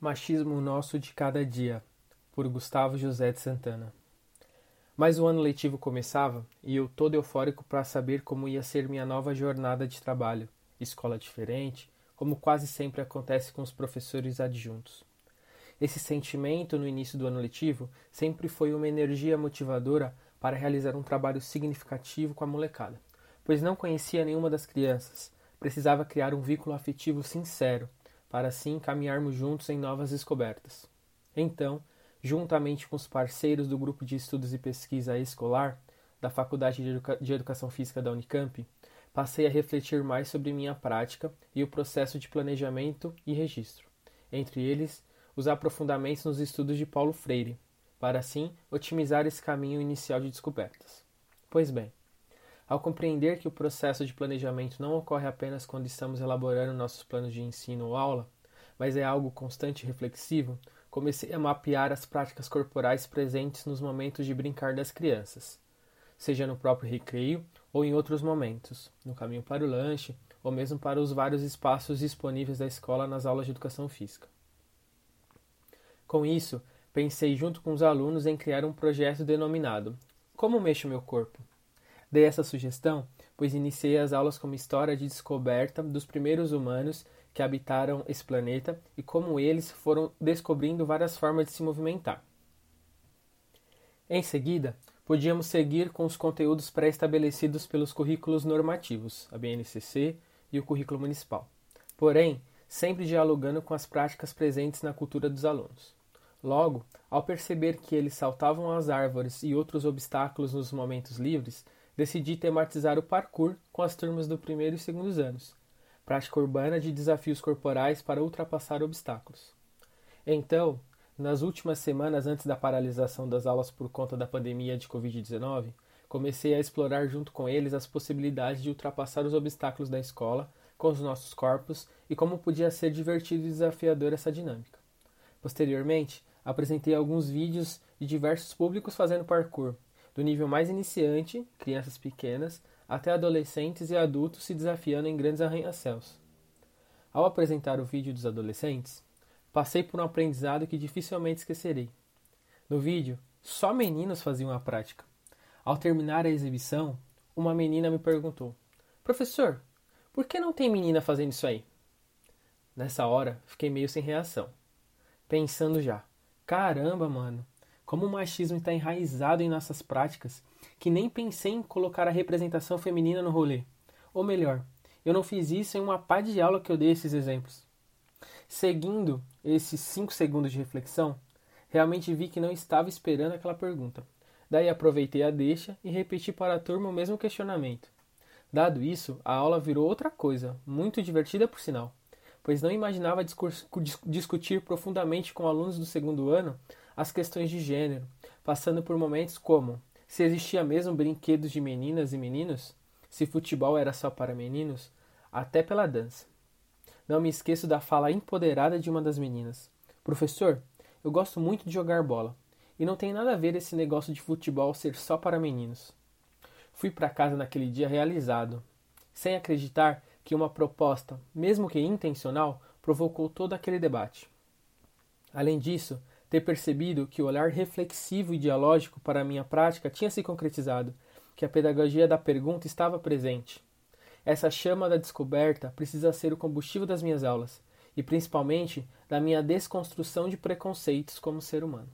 Machismo Nosso de Cada Dia, por Gustavo José de Santana. Mas o ano letivo começava e eu todo eufórico para saber como ia ser minha nova jornada de trabalho, escola diferente, como quase sempre acontece com os professores adjuntos. Esse sentimento no início do ano letivo sempre foi uma energia motivadora para realizar um trabalho significativo com a molecada, pois não conhecia nenhuma das crianças, precisava criar um vínculo afetivo sincero para assim caminharmos juntos em novas descobertas. Então, juntamente com os parceiros do grupo de estudos e pesquisa escolar da Faculdade de, de Educação Física da Unicamp, passei a refletir mais sobre minha prática e o processo de planejamento e registro, entre eles os aprofundamentos nos estudos de Paulo Freire, para assim otimizar esse caminho inicial de descobertas. Pois bem, ao compreender que o processo de planejamento não ocorre apenas quando estamos elaborando nossos planos de ensino ou aula, mas é algo constante e reflexivo, comecei a mapear as práticas corporais presentes nos momentos de brincar das crianças, seja no próprio recreio ou em outros momentos, no caminho para o lanche ou mesmo para os vários espaços disponíveis da escola nas aulas de educação física. Com isso, pensei junto com os alunos em criar um projeto denominado Como Mexo Meu Corpo? Dei essa sugestão, pois iniciei as aulas com uma história de descoberta dos primeiros humanos que habitaram esse planeta e como eles foram descobrindo várias formas de se movimentar. Em seguida, podíamos seguir com os conteúdos pré-estabelecidos pelos currículos normativos, a BNCC e o currículo municipal. Porém, sempre dialogando com as práticas presentes na cultura dos alunos. Logo, ao perceber que eles saltavam as árvores e outros obstáculos nos momentos livres, decidi tematizar o parkour com as turmas do primeiro e segundo anos, prática urbana de desafios corporais para ultrapassar obstáculos. Então, nas últimas semanas antes da paralisação das aulas por conta da pandemia de Covid-19, comecei a explorar junto com eles as possibilidades de ultrapassar os obstáculos da escola com os nossos corpos e como podia ser divertido e desafiador essa dinâmica. Posteriormente, apresentei alguns vídeos de diversos públicos fazendo parkour, do nível mais iniciante, crianças pequenas, até adolescentes e adultos se desafiando em grandes arranha-céus. Ao apresentar o vídeo dos adolescentes, passei por um aprendizado que dificilmente esquecerei. No vídeo, só meninos faziam a prática. Ao terminar a exibição, uma menina me perguntou: Professor, por que não tem menina fazendo isso aí? Nessa hora, fiquei meio sem reação. Pensando já: caramba, mano, como o machismo está enraizado em nossas práticas, que nem pensei em colocar a representação feminina no rolê. Ou melhor, eu não fiz isso em uma pá de aula que eu dei esses exemplos. Seguindo esses 5 segundos de reflexão, realmente vi que não estava esperando aquela pergunta. Daí aproveitei a deixa e repeti para a turma o mesmo questionamento. Dado isso, a aula virou outra coisa, muito divertida por sinal, pois não imaginava discutir profundamente com alunos do segundo ano as questões de gênero, passando por momentos como se existia mesmo brinquedos de meninas e meninos, se futebol era só para meninos, até pela dança. Não me esqueço da fala empoderada de uma das meninas. Professor, eu gosto muito de jogar bola, e não tem nada a ver esse negócio de futebol ser só para meninos. Fui para casa naquele dia realizado, sem acreditar que uma proposta, mesmo que intencional, provocou todo aquele debate. Além disso, ter percebido que o olhar reflexivo e dialógico para a minha prática tinha se concretizado, que a pedagogia da pergunta estava presente. Essa chama da descoberta precisa ser o combustível das minhas aulas, e principalmente da minha desconstrução de preconceitos como ser humano.